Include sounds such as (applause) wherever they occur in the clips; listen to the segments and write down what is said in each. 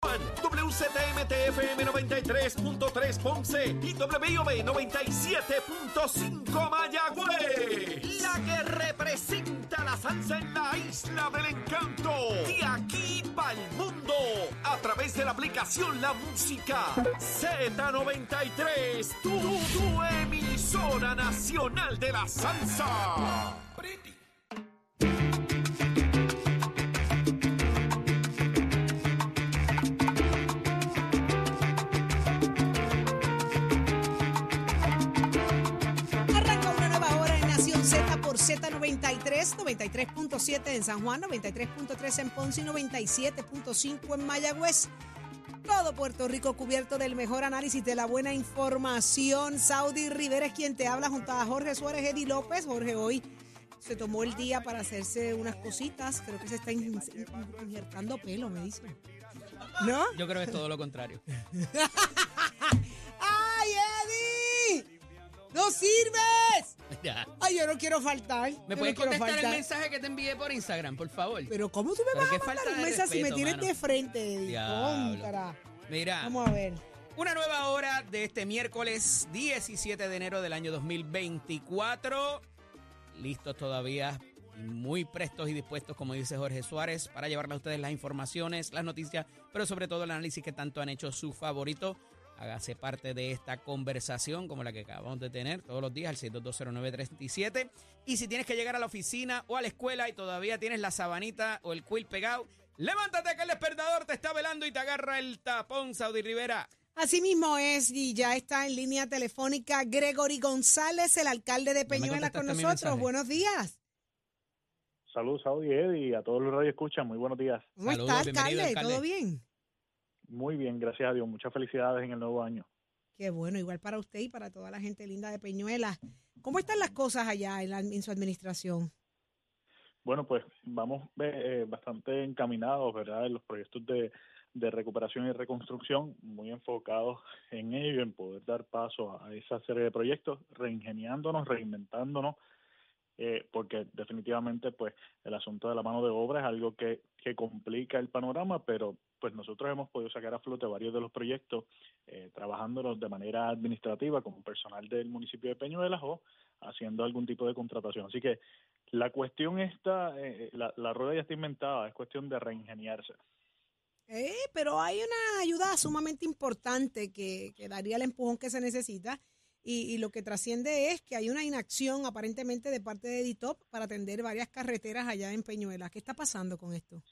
WZMTFM 93.3 Ponce y WIOB 97.5 Mayagüez. La que representa la salsa en la isla del encanto. De aquí para el mundo. A través de la aplicación La Música Z93. Tu, tu emisora nacional de la salsa. Arranca Z93, 93.7 en San Juan, 93.3 en Ponce y 97.5 en Mayagüez. Todo Puerto Rico cubierto del mejor análisis de la buena información. Saudi Rivera es quien te habla junto a Jorge Suárez, Eddie López. Jorge hoy se tomó el día para hacerse unas cositas. Creo que se está in- in- injertando pelo, me dicen. ¿No? Yo creo que es todo lo contrario. (laughs) ¡Ay, Eddie! ¡No sirves! Ay, yo no quiero faltar. ¿Me puedes no contestar el mensaje que te envié por Instagram, por favor? Pero ¿cómo tú me Pero vas a mandar un mensaje si me tienes mano. de frente? Eddie? Diablo. Contra. Mira, Vamos a ver. una nueva hora de este miércoles 17 de enero del año 2024. Listos todavía, muy prestos y dispuestos, como dice Jorge Suárez, para llevarle a ustedes las informaciones, las noticias, pero sobre todo el análisis que tanto han hecho su favorito. Hágase parte de esta conversación como la que acabamos de tener todos los días al 6220937. Y si tienes que llegar a la oficina o a la escuela y todavía tienes la sabanita o el quill pegado, levántate que el despertador te está velando y te agarra el tapón, Saudi Rivera. Así mismo es, y ya está en línea telefónica Gregory González, el alcalde de Peñuela, con nosotros. Buenos días. Saludos, Saudi Eddie, y a todos los radio escuchan. Muy buenos días. ¿Cómo Saludos, está, alcalde. ¿Todo bien? Muy bien, gracias a Dios. Muchas felicidades en el nuevo año. Qué bueno, igual para usted y para toda la gente linda de Peñuela. ¿Cómo están las cosas allá en, la- en su administración? Bueno, pues vamos eh, bastante encaminados, ¿verdad? En los proyectos de, de recuperación y reconstrucción, muy enfocados en ello, en poder dar paso a esa serie de proyectos, reingeniándonos, reinventándonos, eh, porque definitivamente, pues, el asunto de la mano de obra es algo que, que complica el panorama, pero pues nosotros hemos podido sacar a flote varios de los proyectos, eh, trabajándolos de manera administrativa como personal del municipio de Peñuelas o haciendo algún tipo de contratación. Así que la cuestión está, eh, la, la rueda ya está inventada, es cuestión de reingeniarse. Eh, pero hay una ayuda sumamente importante que, que daría el empujón que se necesita y, y lo que trasciende es que hay una inacción aparentemente de parte de Editop para atender varias carreteras allá en Peñuela. ¿Qué está pasando con esto?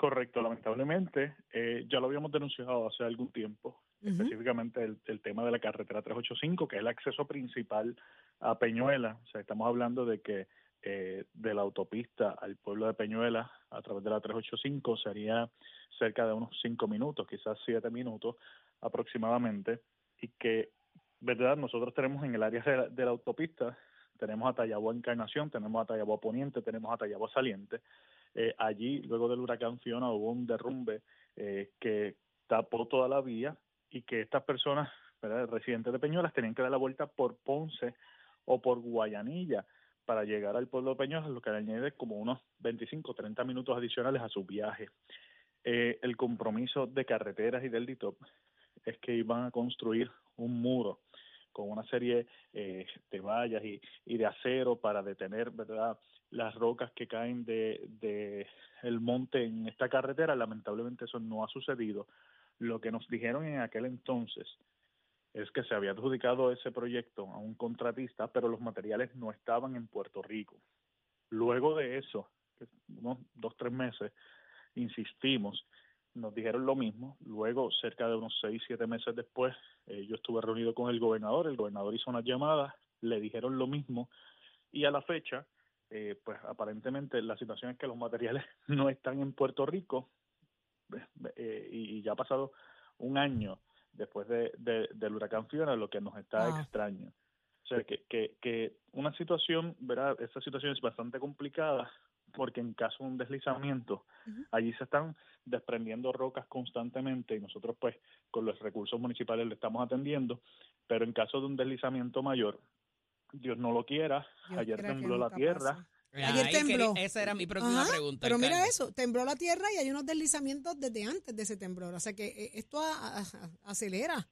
Correcto, lamentablemente, eh, ya lo habíamos denunciado hace algún tiempo, específicamente el, el tema de la carretera 385, que es el acceso principal a Peñuela. O sea, estamos hablando de que eh, de la autopista al pueblo de Peñuela a través de la 385 sería cerca de unos cinco minutos, quizás siete minutos aproximadamente, y que, verdad, nosotros tenemos en el área de la, de la autopista, tenemos a Tallabó Encarnación, tenemos a Tallabó Poniente, tenemos a Tallabó Saliente. Eh, allí, luego del huracán Fiona, hubo un derrumbe eh, que tapó toda la vía y que estas personas, residentes de Peñuelas, tenían que dar la vuelta por Ponce o por Guayanilla para llegar al pueblo de Peñuelas, lo que le añade como unos 25 30 minutos adicionales a su viaje. Eh, el compromiso de carreteras y del DITOP es que iban a construir un muro con una serie eh, de vallas y, y de acero para detener verdad las rocas que caen de, de el monte en esta carretera. Lamentablemente eso no ha sucedido. Lo que nos dijeron en aquel entonces es que se había adjudicado ese proyecto a un contratista pero los materiales no estaban en Puerto Rico. Luego de eso unos dos tres meses insistimos nos dijeron lo mismo. Luego, cerca de unos seis, siete meses después, eh, yo estuve reunido con el gobernador. El gobernador hizo una llamada, le dijeron lo mismo. Y a la fecha, eh, pues aparentemente la situación es que los materiales (laughs) no están en Puerto Rico. Eh, y, ya ha pasado un año después de, de- del huracán Fiona, lo que nos está Wow. extraño. O sea, que, que, que una situación, ¿verdad? Esta situación es bastante complicada porque en caso de un deslizamiento, allí se están desprendiendo rocas constantemente y nosotros pues con los recursos municipales le estamos atendiendo, pero en caso de un deslizamiento mayor, Dios no lo quiera, Dios ayer tembló la tierra. Ayer tembló. esa era mi próxima Ajá, pregunta. Pero mira eso, tembló la tierra y hay unos deslizamientos desde antes de ese temblor. O sea que eh, esto a- a- a- acelera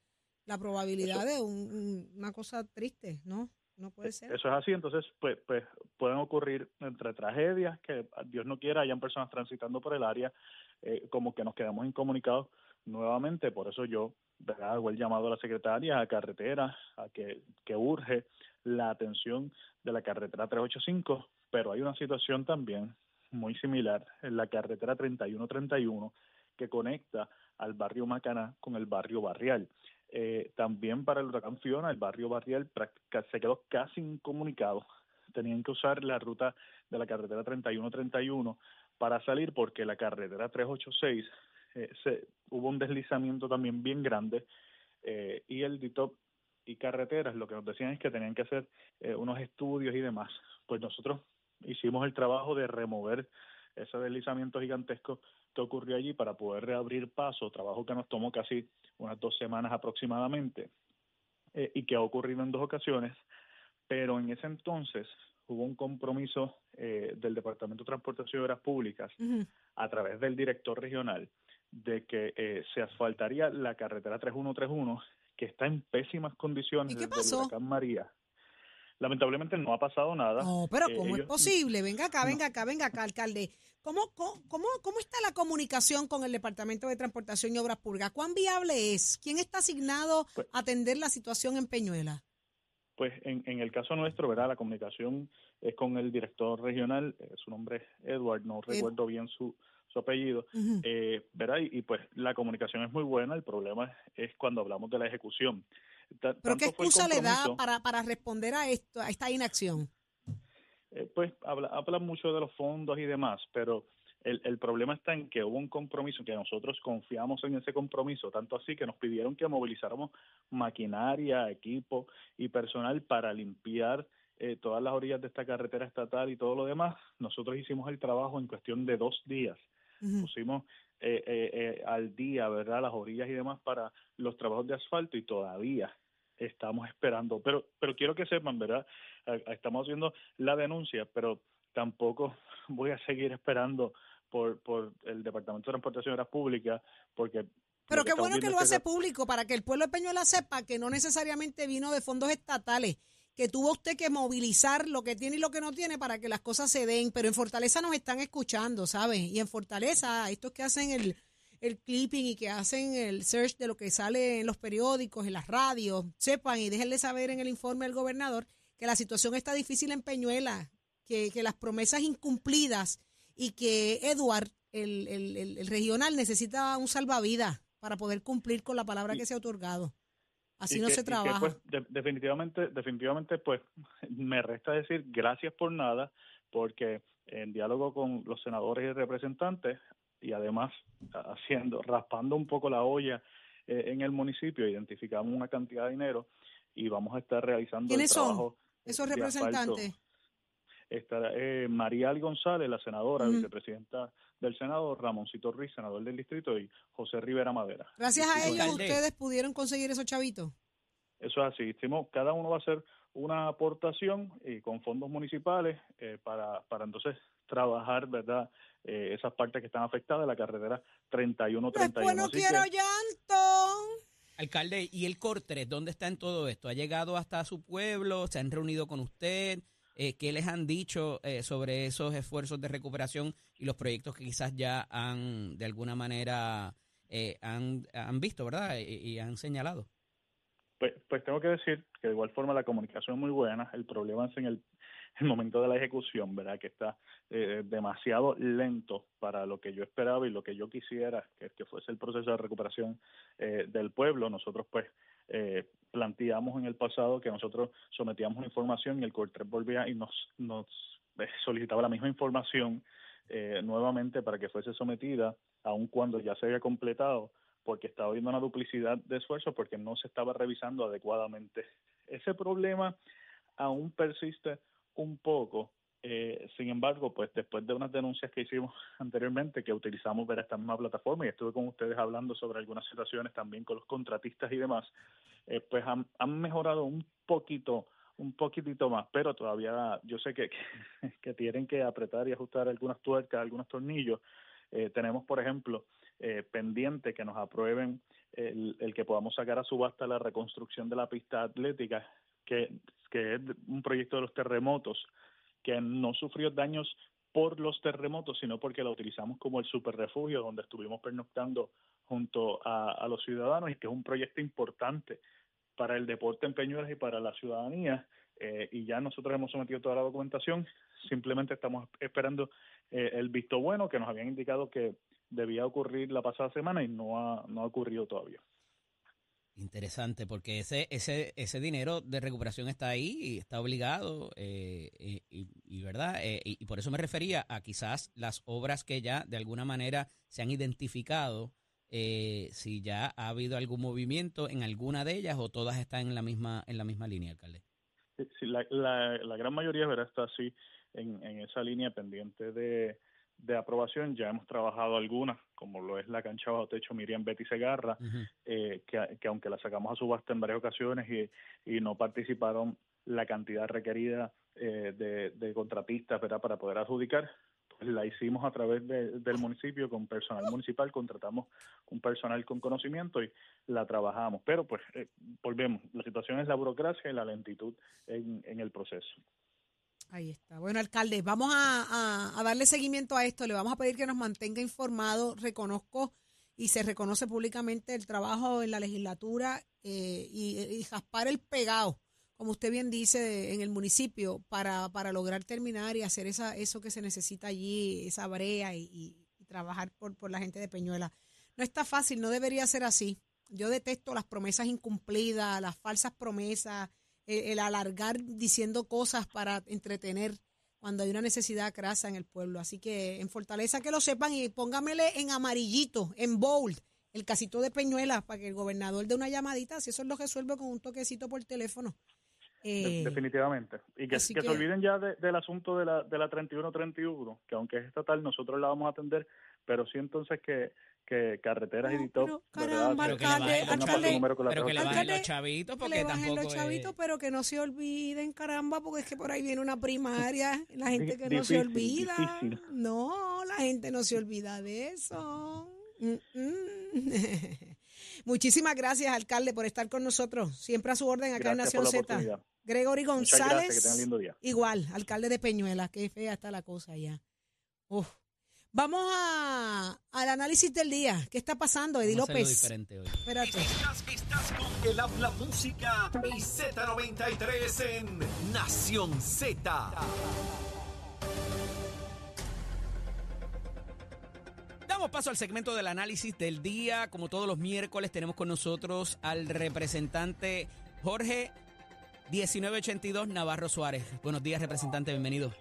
la probabilidad de un- una cosa triste, ¿no? No puede ser. Eso es así, entonces pues, pues pueden ocurrir entre tragedias que Dios no quiera hayan personas transitando por el área, eh, como que nos quedamos incomunicados nuevamente, por eso yo ¿verdad? hago el llamado a la secretaria, a carretera, a que, que urge la atención de la carretera 385, pero hay una situación también muy similar en la carretera 3131 que conecta al barrio Macaná con el barrio Barrial. Eh, también para el huracán Fiona, el barrio Barrial se quedó casi incomunicado. Tenían que usar la ruta de la carretera 3131 para salir porque la carretera 386 eh, se, hubo un deslizamiento también bien grande eh, y el DITOP y carreteras lo que nos decían es que tenían que hacer eh, unos estudios y demás. Pues nosotros hicimos el trabajo de remover ese deslizamiento gigantesco ocurrió allí para poder reabrir paso, trabajo que nos tomó casi unas dos semanas aproximadamente eh, y que ha ocurrido en dos ocasiones, pero en ese entonces hubo un compromiso eh, del Departamento de Transportación y Obras Públicas a través del director regional de que eh, se asfaltaría la carretera 3131 que está en pésimas condiciones ¿Y qué desde el pasó? huracán María. Lamentablemente no ha pasado nada. No, pero Eh, ¿cómo es ellos- posible? Venga acá, venga acá, venga acá, alcalde. ¿Cómo, cómo, cómo, está la comunicación con el Departamento de Transportación y Obras Públicas? ¿Cuán viable es? ¿Quién está asignado Pues- a atender la situación en Peñuela? Pues en, en el caso nuestro, ¿verdad? La comunicación es con el director regional, eh, su nombre es Edward, no recuerdo bien su, su apellido, Ujú. eh, ¿verdad? Y, y, pues la comunicación es muy buena, el problema es cuando hablamos de la ejecución. ¿Pero qué excusa le da para, para responder a esto, a esta inacción? eh, pues habla, habla mucho de los fondos y demás, pero el, el problema está en que hubo un compromiso, que nosotros confiamos en ese compromiso, tanto así que nos pidieron que movilizáramos maquinaria, equipo y personal para limpiar eh, todas las orillas de esta carretera estatal y todo lo demás. Nosotros hicimos el trabajo en cuestión de dos días. Ujú. Pusimos eh, eh, eh, al día, ¿verdad? Las orillas y demás para los trabajos de asfalto y todavía estamos esperando. Pero, pero quiero que sepan, ¿verdad? Estamos haciendo la denuncia, pero tampoco (laughs) voy a seguir esperando por, por el Departamento de Transportación y Obras Públicas, porque... Pero qué bueno que lo hace público para que el pueblo de Peñuela sepa que no necesariamente vino de fondos estatales, que tuvo usted que movilizar lo que tiene y lo que no tiene para que las cosas se den. Pero en Fortaleza nos están escuchando, ¿sabes? Y en Fortaleza, estos que hacen el, el clipping y que hacen el search de lo que sale en los periódicos, en las radios, sepan y déjenle saber en el informe al gobernador que la situación está difícil en Peñuela, que, que las promesas incumplidas y que Eduard, el, el- el- el regional, necesita un salvavidas para poder cumplir con la palabra que se ha otorgado. Así y no que- se que, trabaja. pues, de- definitivamente, definitivamente, pues, (laughs) me resta decir gracias por nada, porque en diálogo con los senadores y representantes, y además haciendo, raspando un poco la olla eh, en el municipio, identificamos una cantidad de dinero y vamos a estar realizando ¿Quiénes el son trabajo Esos de asfalto. representantes. Estará eh, María González, la senadora, vicepresidenta del Senado, Ramoncito Ruiz, senador del distrito, y José Rivera Madera. Gracias a ellos alcalde. ustedes pudieron conseguir esos chavitos. Eso es así. Hicimos, cada uno va a hacer una aportación y con fondos municipales eh, para, para entonces trabajar, ¿verdad? Eh, esas partes que están afectadas de la carretera 3131. Después no Así que- quiero llanto. Alcalde, ¿y el Cortres dónde está en todo esto? ¿Ha llegado hasta su pueblo? ¿Se han reunido con usted? Eh, ¿Qué les han dicho eh, sobre esos esfuerzos de recuperación y los proyectos que quizás ya han, de alguna manera, eh, han, han visto, ¿verdad? Y, han señalado. Pues, pues tengo que decir que de igual forma la comunicación es muy buena, el problema es en el, el momento de la ejecución, ¿verdad? Que está eh, demasiado lento para lo que yo esperaba y lo que yo quisiera que, que fuese el proceso de recuperación eh, del pueblo. Nosotros pues eh, planteamos en el pasado que nosotros sometíamos una información y el COR3 volvía y nos, nos eh, solicitaba la misma información eh, nuevamente para que fuese sometida, aun cuando ya se había completado porque estaba habiendo una duplicidad de esfuerzos porque no se estaba revisando adecuadamente. Ese problema aún persiste un poco. Eh, sin embargo, pues después de unas denuncias que hicimos (laughs) anteriormente, que utilizamos ver esta misma plataforma y estuve con ustedes hablando sobre algunas situaciones también con los contratistas y demás, eh, pues han, mejorado un poquito un poquitito más, pero todavía yo sé (laughs) que, que, tienen que apretar y ajustar algunas tuercas, algunos tornillos. Eh, tenemos, por ejemplo, eh, pendiente que nos aprueben el, el, que podamos sacar a subasta la reconstrucción de la pista atlética, que es un proyecto de los terremotos, que no sufrió daños por los terremotos, sino porque la utilizamos como el super refugio donde estuvimos pernoctando junto a, a los ciudadanos y que es un proyecto importante para el deporte en Peñuelas y para la ciudadanía. Eh, y ya nosotros hemos sometido toda la documentación, simplemente estamos esperando eh, el visto bueno que nos habían indicado que debía ocurrir la pasada semana y no ha, no ha ocurrido todavía. Interesante, porque ese, ese, ese dinero de recuperación está ahí está obligado, eh, y, y, verdad, eh, y, por eso me refería a quizás las obras que ya de alguna manera se han identificado eh, si ya ha habido algún movimiento en alguna de ellas o todas están en la misma en la misma línea, alcalde. Sí, la, la, la gran mayoría ¿verdad? está así en, en esa línea pendiente de, de aprobación. Ya hemos trabajado algunas, como lo es la cancha bajo techo Miriam Betty Segarra, uh -huh. eh, que, que, aunque la sacamos a subasta en varias ocasiones y, y no participaron la cantidad requerida eh, de, de contratistas ¿verdad? para poder adjudicar, la hicimos a través de, del municipio con personal municipal, contratamos un personal con conocimiento y la trabajamos. Pero pues eh, volvemos, la situación es la burocracia y la lentitud en, en el proceso. Ahí está. Bueno, alcalde, vamos a, darle seguimiento a esto. Le vamos a pedir que nos mantenga informado. Reconozco y se reconoce públicamente el trabajo en la legislatura eh, y, y jaspar el pegado como usted bien dice, en el municipio para, para lograr terminar y hacer esa, eso que se necesita allí, esa brea y, y, y trabajar por, por la gente de Peñuela. No está fácil, no debería ser así. Yo detesto las promesas incumplidas, las falsas promesas, el, el alargar diciendo cosas para entretener cuando hay una necesidad crasa en el pueblo. Así que en Fortaleza que lo sepan y póngamele en amarillito, en bold, el casito de Peñuela para que el gobernador dé una llamadita, si eso lo resuelve con un toquecito por teléfono. Eh, Definitivamente. Y que, que, que, se olviden ya de, del asunto de la, de la 3131, que aunque es estatal, nosotros la vamos a atender, pero sí entonces que, que carreteras no, y todo. Caramba, alcalde, que alcalde, pero que le bajen los chavitos, porque tampoco los chavitos, es... pero que no se olviden, caramba, porque es que por ahí viene una primaria, la (laughs) gente que no se olvida. Difícil. No, la gente no se olvida de eso. Mm -mm. (laughs) Muchísimas gracias, alcalde, por estar con nosotros. Siempre a su orden acá gracias en Nación Z. Gregory González. Gracias, igual, alcalde de Peñuela. Qué fea está la cosa ya. Uf. Vamos a, al análisis del día. ¿Qué está pasando, Eddie López? Diferente hoy. Espérate. Estás, estás con el habla música y Z93 en Nación Z. Damos paso al segmento del análisis del día. Como todos los miércoles, tenemos con nosotros al representante Jorge 1982 Navarro Suárez. Buenos días, representante, bienvenido.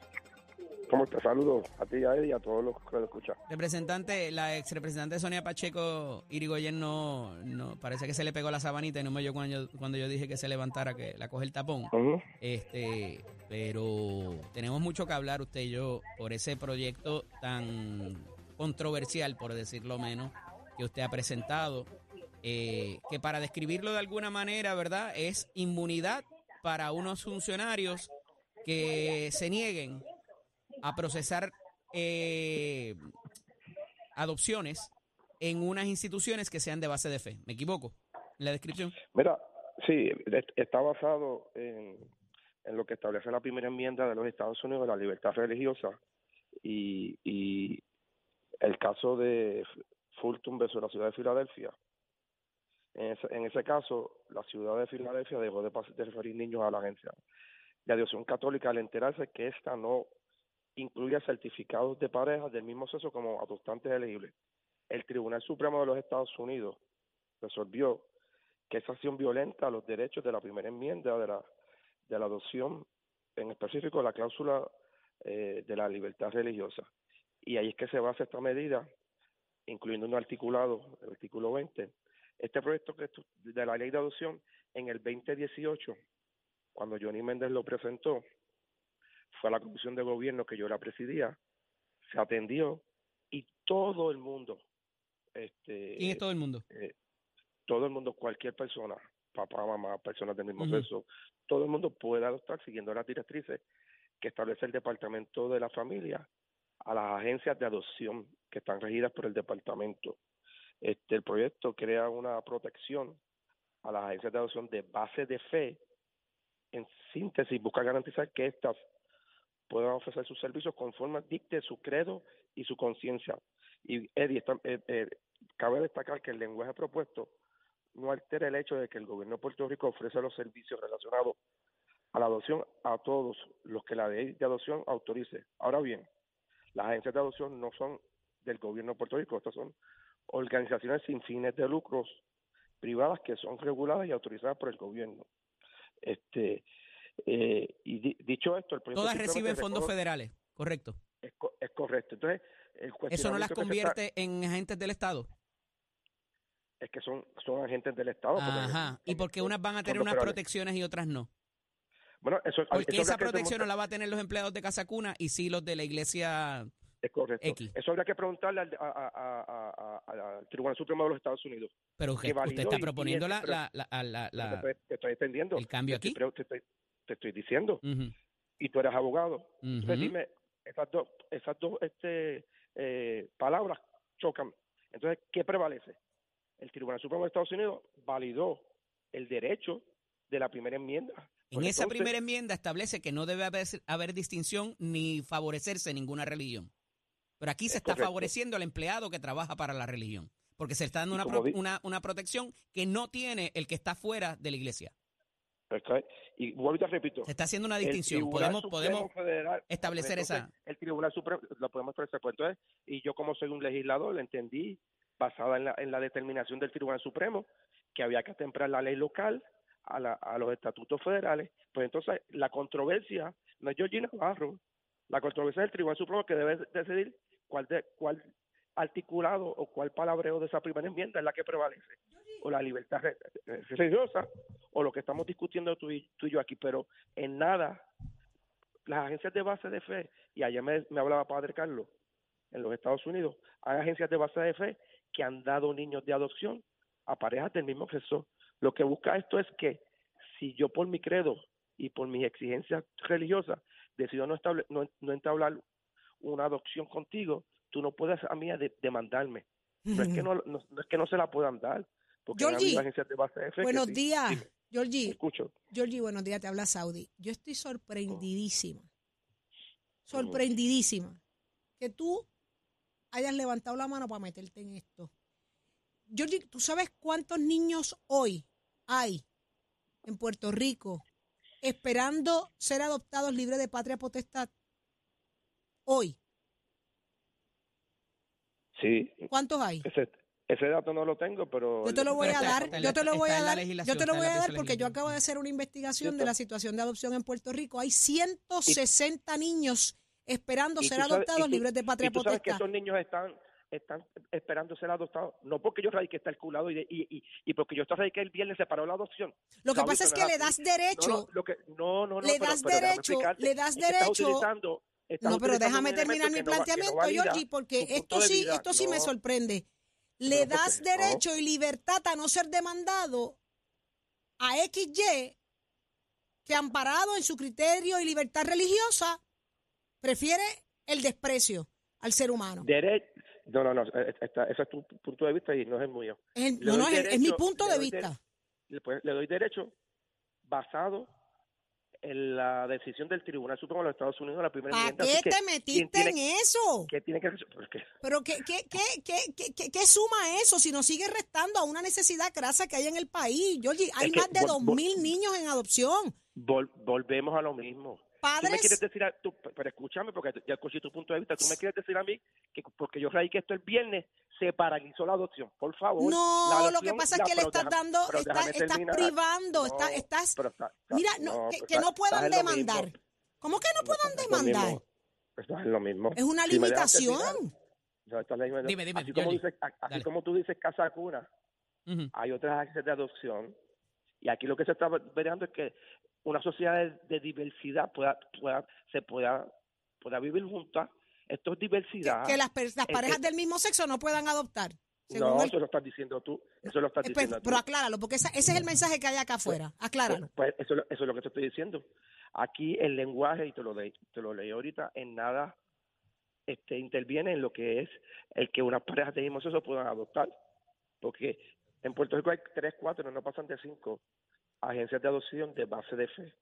¿Cómo te saludo a ti, a él y a todos los que lo escuchan. Representante, la ex representante Sonia Pacheco Irigoyen no, no, parece que se le pegó la sabanita y no me oyó cuando yo, cuando yo dije que se levantara, que la coge el tapón. Uh -huh. Este, pero tenemos mucho que hablar usted y yo por ese proyecto tan controversial, por decirlo menos, que usted ha presentado, eh, que para describirlo de alguna manera, ¿verdad? Es inmunidad para unos funcionarios que se nieguen a procesar eh, adopciones en unas instituciones que sean de base de fe. ¿Me equivoco la descripción? Mira, sí, está basado en, lo que establece la primera enmienda de los Estados Unidos la libertad religiosa y, y el caso de Fulton versus la ciudad de Filadelfia. En ese, caso, la ciudad de Filadelfia dejó de, referir niños a la agencia de adopción católica al enterarse que esta no incluye certificados de pareja del mismo sexo como adoptantes elegibles. El Tribunal Supremo de los Estados Unidos resolvió que esa acción violenta los derechos de la primera enmienda de la, de la adopción, en específico la cláusula eh, de la libertad religiosa. Y ahí es que se basa esta medida, incluyendo un articulado, el artículo 20. Este proyecto que de la ley de adopción, en el 2018, cuando Johnny Méndez lo presentó, fue a la comisión de gobierno que yo la presidía, se atendió y todo el mundo. Este, ¿Quién es todo el mundo? Eh, todo el mundo, cualquier persona, papá, mamá, personas del mismo sexo, todo el mundo puede adoptar siguiendo las directrices que establece el Departamento de la Familia a las agencias de adopción que están regidas por el departamento. Este, el proyecto crea una protección a las agencias de adopción de base de fe. En síntesis, busca garantizar que éstas puedan ofrecer sus servicios conforme dicte su credo y su conciencia. Y Eddie, está- eh, eh, cabe destacar que el lenguaje propuesto no altera el hecho de que el gobierno de Puerto Rico ofrece los servicios relacionados a la adopción a todos los que la ley de adopción autorice. Ahora bien, las agencias de adopción no son del gobierno de Puerto Rico, estas son organizaciones sin fines de lucros privadas que son reguladas y autorizadas por el gobierno. Este eh, y di- dicho esto, el proyecto Todas reciben fondos federales, correcto. es, co- es correcto. Entonces, el Eso no las está- convierte en agentes del Estado. es que son, son agentes del Estado. porque- Ajá. ¿Y por qué unas van a tener unas federales. protecciones y otras no? Bueno, eso, Porque eso esa protección no la va a tener los empleados de Casa Cuna y sí los de la iglesia. Es correcto. X. Eso habría que preguntarle al, a- a- a- a- al Tribunal Supremo de los Estados Unidos. Pero que usted está y- y proponiendo ese- la, pero- la, la, la- la- estoy- el cambio aquí. estoy- te, estoy, diciendo. Y tú eres abogado. Entonces dime, esas dos, esas dos este, eh, palabras chocan. Entonces, ¿qué prevalece? El Tribunal Supremo de Estados Unidos validó el derecho de la primera enmienda. En Pues esa entonces, primera enmienda establece que no debe haber, haber distinción ni favorecerse ninguna religión. Pero aquí se Es está correcto. favoreciendo al empleado que trabaja para la religión. Porque se está dando una, pro- una, una protección que no tiene el que está fuera de la iglesia. Y vuelvo y repito. Se está haciendo una distinción. Podemos, Supremo podemos Federal- establecer entonces, esa. El Tribunal Supremo, lo podemos establecer. Pues entonces, y yo como soy un legislador, entendí, basada en la, en la determinación del Tribunal Supremo, que había que atemprar la ley local a, la- a los estatutos federales. Pues entonces, la controversia no es Georgina Navarro, la controversia es el Tribunal Supremo que debe decidir cuál, de, cuál articulado o cuál palabreo de esa primera enmienda es la que prevalece. O la libertad re- religiosa o lo que estamos discutiendo tú y, tú y yo aquí, pero en nada las agencias de base de fe, y ayer me, me hablaba Padre Carlos, en los Estados Unidos, hay agencias de base de fe que han dado niños de adopción a parejas del mismo sexo. Lo que busca esto es que si yo por mi credo y por mis exigencias religiosas decido no, estable, no, no entablar una adopción contigo, tú no puedes a mí de- demandarme. (laughs) No es, que no, no- no es que no se la puedan dar, porque Georgie, agencias de base que Buenos sí. días, Dime, Georgie. escucho. Georgie, buenos días, te habla Saudi. Yo estoy sorprendidísima, sorprendidísima que tú hayas levantado la mano para meterte en esto. Georgie, ¿tú sabes cuántos niños hoy hay en Puerto Rico esperando ser adoptados libres de patria potestad? Hoy, Sí, ¿cuántos hay? ese, ese dato no lo tengo, pero... Yo te lo voy Pero a dar, yo te lo voy a dar, yo te lo voy a dar porque yo acabo de hacer una investigación de la situación de adopción en Puerto Rico. Hay 160 niños esperando ser sabes- adoptados tú- libres de patria y tú sabes que potestad. esos niños están están esperando ser adoptados, no porque yo radique está el culado y, de- y, y, y porque yo radiqué el viernes separó la adopción. Lo que pasa es que no le das No, derecho, no, lo que, no, no, no, le pero- das pero derecho, explicarte, le das es que estás derecho- no, pero déjame terminar mi no no planteamiento, valida Georgie, porque esto sí, vida. esto sí me No, sorprende. Le No, porque- das no. derecho y libertad a no ser demandado a XY que amparado en su criterio y libertad religiosa prefiere el desprecio al ser humano. dere- no, no, no, eh, está- ese es tu punto de vista y no es el mío. Es el- le no, no, es, mi punto de vista. le, pues, le doy derecho basado en la decisión del Tribunal Supremo de los Estados Unidos, la primera ¿Para qué que, te ¿quién metiste tiene- en eso? ¿Qué tiene que? Porque Pero ¿qué, qué, qué, qué, qué, qué- qué suma eso si nos sigue restando a una necesidad grasa que hay en el país? Georgie, hay Es que más de vol- dos vol- mil niños en adopción. vol- volvemos a lo mismo. Tú me Padres, quieres decir, a, tú, pero escúchame, porque ya escuché tu punto de vista, tú me quieres decir a mí que porque yo radiqué esto el viernes, se paralizó la adopción. Por favor. no, lo que adopción, pasa es que le estás dando, pero está- estás privando, No, está- estás, pero está- está- mira, no, que, pero que no puedan demandar. ¿Cómo que no puedan en lo demandar? mismo. Estás en lo mismo. Es una limitación. Dime, dime, así como, dices, así como tú dices casa cuna, Ujú. hay otras agencias de adopción y aquí lo que se está verificando es que una sociedad de, de diversidad pueda, pueda se pueda pueda vivir juntas esto es diversidad que las, Eh, parejas eh, del mismo sexo no puedan adoptar. No, el- eso lo estás diciendo tú. Eso lo estás Eh, pues, diciendo tú. pero acláralo, porque esa- ese es el mensaje que hay acá afuera. Acláralo. Pues eso, es lo- eso es lo que te estoy diciendo. Aquí el lenguaje, y te lo, leí, te lo leí ahorita, en nada este, interviene en lo que es el que unas parejas de mismo sexo puedan adoptar. Porque en Puerto Rico hay tres, cuatro, no pasan de cinco agencias de adopción de base de fe.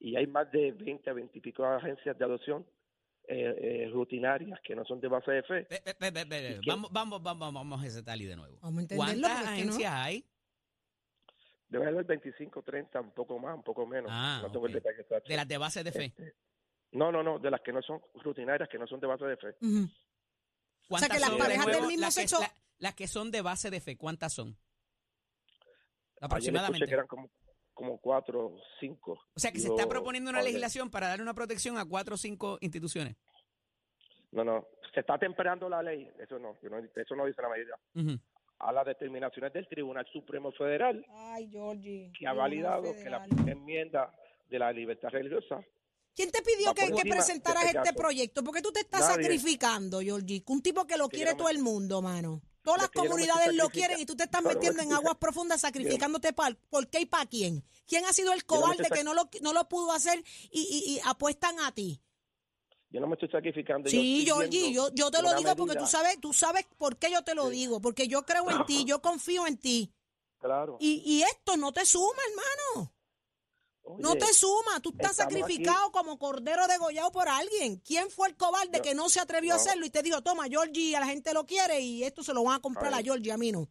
Y hay más de 20 a 20 y pico agencias de adopción eh, eh, rutinarias que no son de base de fe. Vamos, vamos, vamos, vamos a ese tally de nuevo. Vamos a entenderlo, ¿Cuántas no. agencias hay? Debe haber 25, 30, un poco más, un poco menos. Ah, no tengo el ok. detalle exacto. De las de base de fe. Este, no, no, no, de las que no son rutinarias, que no son de base de fe. Ujú. O sea, ¿Cuántas que las parejas del mismo sexo- la- las que son de base de fe, ¿cuántas son? Ayer escuché Aproximadamente. que eran como, como cuatro o cinco. O sea, que se está proponiendo una legislación para darle una protección a cuatro o cinco instituciones. No, no, se está temperando la ley. Eso no, eso no dice la medida. Ujú. A las determinaciones del Tribunal Supremo Federal, Ay, Georgie. que ha validado que la enmienda de la libertad religiosa ¿Quién te pidió que, presentaras este este proyecto? ¿Por qué tú te estás Nadie. sacrificando, Georgie? Un tipo que lo quiere todo el mundo, mano. Todas las no comunidades lo quieren y tú te estás no metiendo en aguas profundas sacrificándote para ¿Por qué y para quién? ¿Quién ha sido el cobarde que no lo, no lo pudo hacer y, y- y apuestan a ti? Yo no me estoy sacrificando. Sí, yo Georgie, yo, yo te lo digo porque tú sabes, tú sabes por qué yo te lo digo, porque yo creo en ti, yo confío en ti. (laughs) Claro. Y, y esto no te suma, hermano. No te suma, tú estás sacrificado como cordero degollado por alguien. ¿Quién fue el cobarde que no se atrevió a hacerlo y te dijo, toma, Georgie, a la gente lo quiere y esto se lo van a comprar a, Ay. Georgie, a mí no?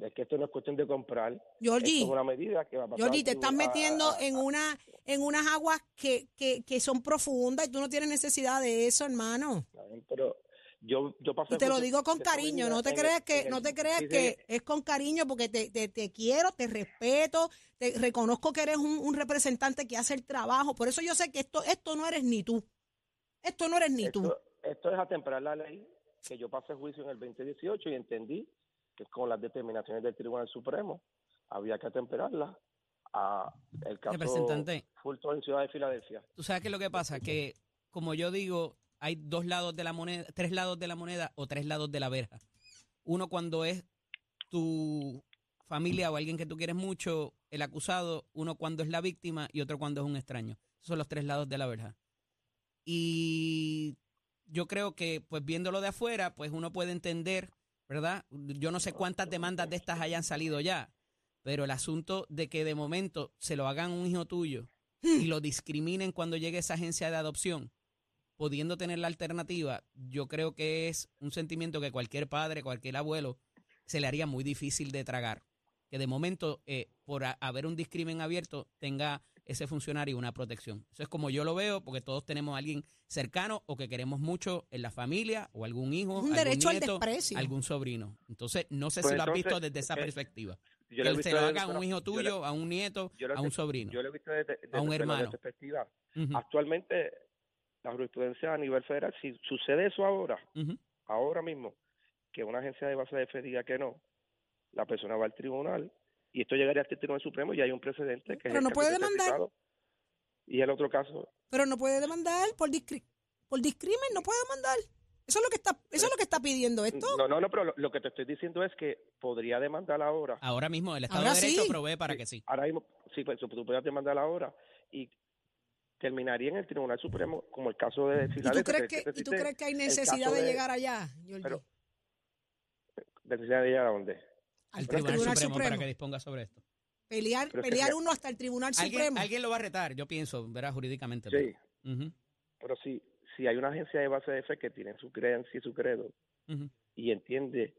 Es que esto no es cuestión de comprar. Esto Georgie, es una medida que va a pasar. Georgie, te a- estás a- metiendo a- en una en unas aguas que, que, que son profundas y tú no tienes necesidad de eso, hermano. Pero yo, yo pasé Y te lo digo con cariño, no te creas que el no te creas 16 que es con cariño porque te, te, te quiero, te respeto, te reconozco que eres un, un representante que hace el trabajo. Por eso yo sé que esto esto no eres ni tú. Esto no eres ni tú. Esto, esto es atemperar la ley, que yo pasé juicio en el 2018 y entendí que con las determinaciones del Tribunal Supremo había que atemperarla a el caso Representante. Fulton en Ciudad de Filadelfia. ¿Tú sabes qué es lo que pasa? Que, como yo digo, hay dos lados de la moneda, tres lados de la moneda o tres lados de la verja. Uno cuando es tu familia o alguien que tú quieres mucho, el acusado, uno cuando es la víctima y otro cuando es un extraño. Esos son los tres lados de la verja. Y yo creo que, pues viéndolo de afuera, pues uno puede entender, ¿verdad? Yo no sé cuántas demandas de estas hayan salido ya, pero el asunto de que de momento se lo hagan un hijo tuyo y lo discriminen cuando llegue esa agencia de adopción, pudiendo tener la alternativa, yo creo que es un sentimiento que cualquier padre, cualquier abuelo, se le haría muy difícil de tragar. Que de momento, eh, por a- haber un discrimen abierto, tenga ese funcionario una protección. Eso es como yo lo veo, porque todos tenemos a alguien cercano o que queremos mucho en la familia, o algún hijo, un algún derecho al nieto, desprecio. algún sobrino. Entonces, no sé Pues si lo has visto desde esa eh, perspectiva. Yo Que se lo haga a un hijo lo- tuyo, a un nieto, a un sobrino. Yo lo he visto desde, desde- A un desde la hermano. perspectiva. Actualmente, la jurisprudencia a nivel federal, si sucede eso ahora, ahora mismo, que una agencia de base de fe diga que no, la persona va al tribunal y esto llegaría hasta el Tribunal Supremo y hay un precedente que Pero es no el puede demandar. Y el otro caso, Pero no puede demandar por discri por discrimen, no puede demandar. Eso es lo que está eso es lo que está pidiendo esto. no, no, no, pero lo, lo que te estoy diciendo es que podría demandar ahora. Ahora mismo el Estado Ahora de Derecho sí. provee para que sí. Ahora mismo, sí, pues, tú podrías demandar ahora y terminaría en el Tribunal Supremo, como el caso de ¿Y tú Filadelfia. crees que, y tú crees que hay necesidad de llegar allá, pero- necesidad de llegar a dónde? Al Tribunal, Tribunal Supremo, para que disponga sobre esto. pelear pero es que pelear uno hasta el Tribunal ¿Alguien, Supremo. alguien lo va a retar, yo pienso, verá jurídicamente. Sí, pero- si, si hay una agencia de base de fe que tiene su creencia y su credo y entiende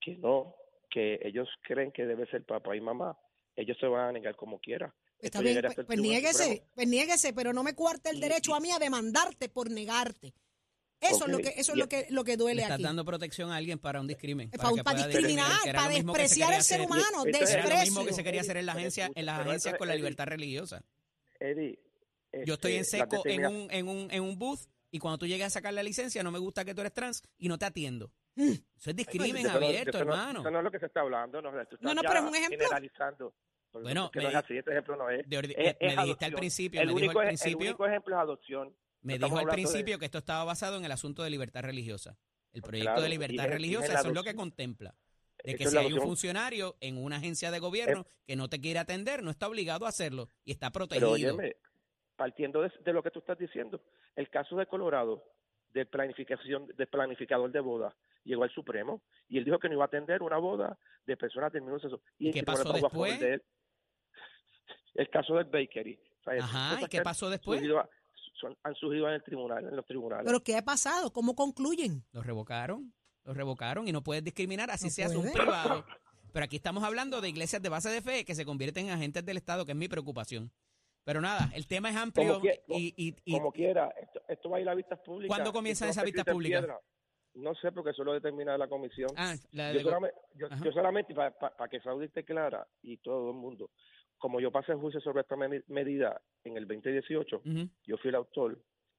que no, que ellos creen que debe ser papá y mamá, ellos se van a negar como quiera. Está Esto bien, pues, pues niéguese, pues niéguese, pero no me cuarte el Y- derecho a mí a demandarte por negarte. Eso es lo que eso es lo que lo que Le duele estás aquí. dando protección a alguien para un discrimen. para, para discriminar, para despreciar al ser humano, es- Era lo desprecio. mismo que se quería hacer en la Pero agencia, en las agencias con la Eddie, libertad religiosa. Eddie, Yo estoy en este, seco en un, en, un, en un booth y cuando tú llegas a sacar la licencia no me gusta que tú eres trans y no te atiendo. Mm. Eso es discrimen abierto, no- hermano. Eso no es lo que se está hablando. No, tú estás No, pero es un ejemplo. Bueno, que me no es di- así, este ejemplo no es. De ordi- es- me- es me dijiste al principio, el me dijo al es- el principio- único ejemplo es adopción. Me Estamos dijo al de- principio que esto estaba basado en el asunto de libertad religiosa. El proyecto Claro, de libertad es- religiosa, es eso es lo que contempla. De que si hay un funcionario en una agencia de gobierno que no te quiere atender, no está obligado a hacerlo y está Pero protegido. óyeme, partiendo de, de lo que tú estás diciendo, el caso de Colorado, de planificación, de planificador de boda, llegó al Supremo y él dijo que no iba a atender una boda de personas del mismo sexo. ¿Y el qué pasó después? de él. El caso del bakery. O sea, esas Ajá, ¿y qué pasó después? surgido a- son- han surgido en el tribunal, en los tribunales. ¿Pero qué ha pasado? ¿Cómo concluyen? Lo revocaron, lo revocaron y no puedes discriminar, así No seas un privado. Pero aquí estamos hablando de iglesias de base de fe que se convierten en agentes del Estado, que es mi preocupación. Pero nada, el tema es amplio Como que- y, y- y- Como quiera, esto, esto va a ir a vistas públicas. ¿Cuándo comienzan esas vistas públicas? No sé, porque eso lo determina la comisión. ah, la yo, de- solamente, yo, solamente, para que Saudi esté clara y todo el mundo, como yo pasé juicio sobre esta me- medida en el 2018, Ujú. yo fui el autor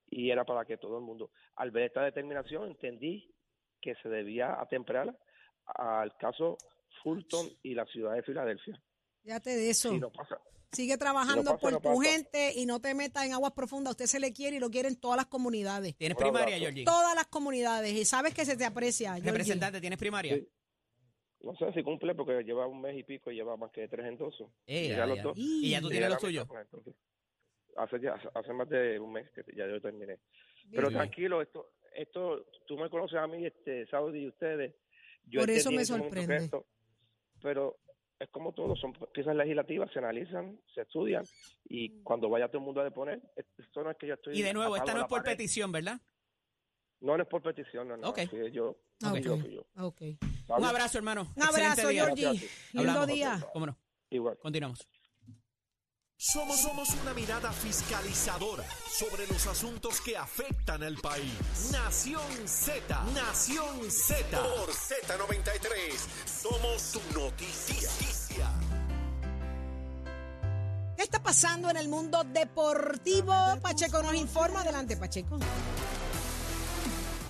y era para que todo el mundo, al ver esta determinación, entendí que se debía atemperar al caso Fulton y la ciudad de Filadelfia. Fíjate de eso. Si no pasa, Sigue trabajando pasa, por tu gente y no te metas en aguas profundas. Usted se le quiere y lo quieren todas las comunidades. ¿Tienes Un primaria, abrazo. Georgie? Todas las comunidades. Y sabes que se te aprecia. Georgie. Representante, ¿tienes primaria? Sí. no sé si cumple porque lleva un mes y pico y lleva más que tres endosos. Eh, Y ya, ya los dos- ¿Y ya tú Y- tienes los tuyos? hace, ya, hace más de un mes que ya yo terminé. Pero bien. tranquilo, esto, esto, tú me conoces a mí, este, Saudi y ustedes. Yo Por eso me sorprende. esto- pero es como todo, son piezas legislativas, se analizan, se estudian y cuando vaya todo el mundo a deponer, esto no es que yo estoy. Y de nuevo, esta no es por pared. petición, ¿verdad? No, no es por petición, no, no. Ok. fui yo, Ah, fui yo, ok. fui yo. Ok. Un abrazo, hermano. Un abrazo. Georgie. Lindo día. ¿Cómo no? Igual. Continuamos. Somos, somos una mirada fiscalizadora sobre los asuntos que afectan al país. Nación Z, Nación Z. Por Z93, somos su noticia. ¿Qué está pasando en el mundo deportivo? Pacheco nos informa. Adelante, Pacheco.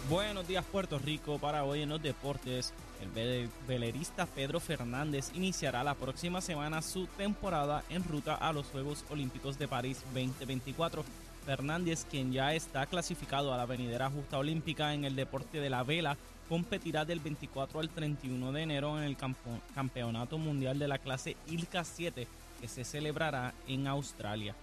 Buenos días Puerto Rico, para hoy en los deportes, el vele- velerista Pedro Fernández iniciará la próxima semana su temporada en ruta a los Juegos Olímpicos de París 2024. Fernández, quien ya está clasificado a la venidera justa olímpica en el deporte de la vela, competirá del 24 al 31 de enero en el Campeonato Mundial de la clase ILCA 7 que se celebrará en Australia.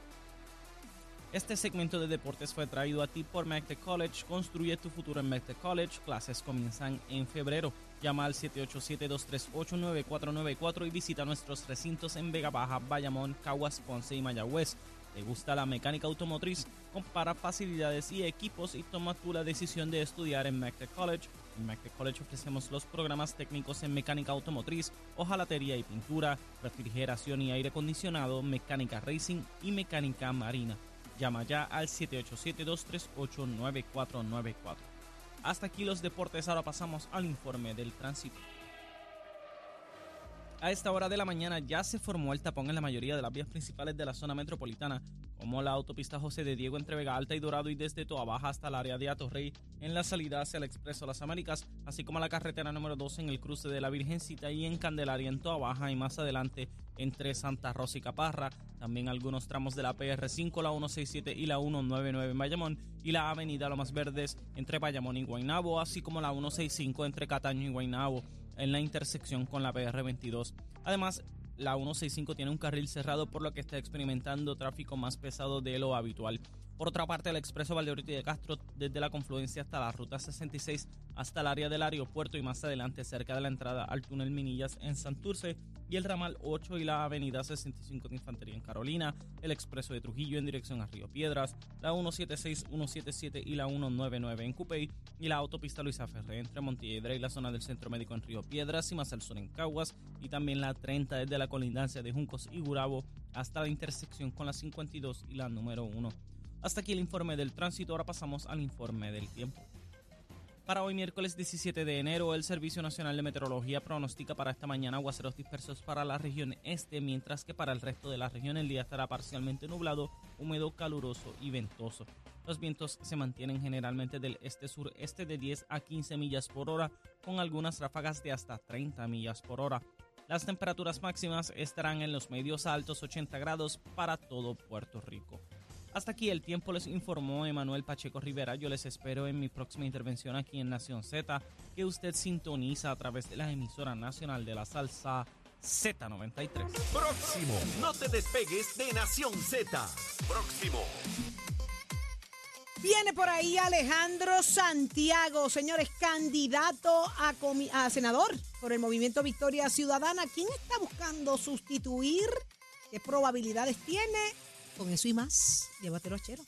Este segmento de deportes fue traído a ti por McTech College. Construye tu futuro en McTech College. Clases comienzan en febrero. Llama al 787-238-9494 y visita nuestros recintos en Vega Baja, Bayamón, Caguas, Ponce y Mayagüez. ¿Te gusta la mecánica automotriz? Compara facilidades y equipos y toma tú la decisión de estudiar en McTech College. En McTech College ofrecemos los programas técnicos en mecánica automotriz, hojalatería y pintura, refrigeración y aire acondicionado, mecánica racing y mecánica marina. Llama ya al 787-238-9494. Hasta aquí los deportes, ahora pasamos al informe del tránsito. A esta hora de la mañana ya se formó el tapón en la mayoría de las vías principales de la zona metropolitana, como la autopista José de Diego entre Vega Alta y Dorado y desde Toa Baja hasta el área de Atorrey en la salida hacia el Expreso Las Américas, así como la carretera número 2 en el cruce de la Virgencita y en Candelaria en Toa Baja y más adelante entre Santa Rosa y Caparra, también algunos tramos de la PR5, la 167 y la 199 en Bayamón y la avenida Lomas Verdes entre Bayamón y Guaynabo, así como la 165 entre Cataño y Guaynabo en la intersección con la PR22. Además, la 165 tiene un carril cerrado por lo que está experimentando tráfico más pesado de lo habitual. Por otra parte, el expreso Valdeorite de Castro desde la confluencia hasta la ruta 66 hasta el área del aeropuerto y más adelante cerca de la entrada al túnel Minillas en Santurce y el ramal 8 y la avenida 65 de Infantería en Carolina, el expreso de Trujillo en dirección a Río Piedras, la 176, 177 y la 199 en Cupey y la autopista Luisa Ferré entre Montiedra y la zona del Centro Médico en Río Piedras y más al sur en Caguas y también la 30 desde la colindancia de Juncos y Gurabo hasta la intersección con la 52 y la número 1. Hasta aquí el informe del tránsito, ahora pasamos al informe del tiempo. Para hoy miércoles 17 de enero, el Servicio Nacional de Meteorología pronostica para esta mañana aguaceros dispersos para la región este, mientras que para el resto de la región el día estará parcialmente nublado, húmedo, caluroso y ventoso. Los vientos se mantienen generalmente del este-sureste de 10 a 15 millas por hora, con algunas ráfagas de hasta 30 millas por hora. Las temperaturas máximas estarán en los medios a altos 80 grados para todo Puerto Rico. Hasta aquí el tiempo les informó Emanuel Pacheco Rivera. Yo les espero en mi próxima intervención aquí en Nación Z, que usted sintoniza a través de la emisora nacional de la salsa Z93. Próximo. No te despegues de Nación Z. Próximo. Viene por ahí Alejandro Santiago, señores, candidato a, a, senador por el movimiento Victoria Ciudadana. ¿Quién está buscando sustituir? ¿Qué probabilidades tiene? Con eso y más, llévatelo, chero.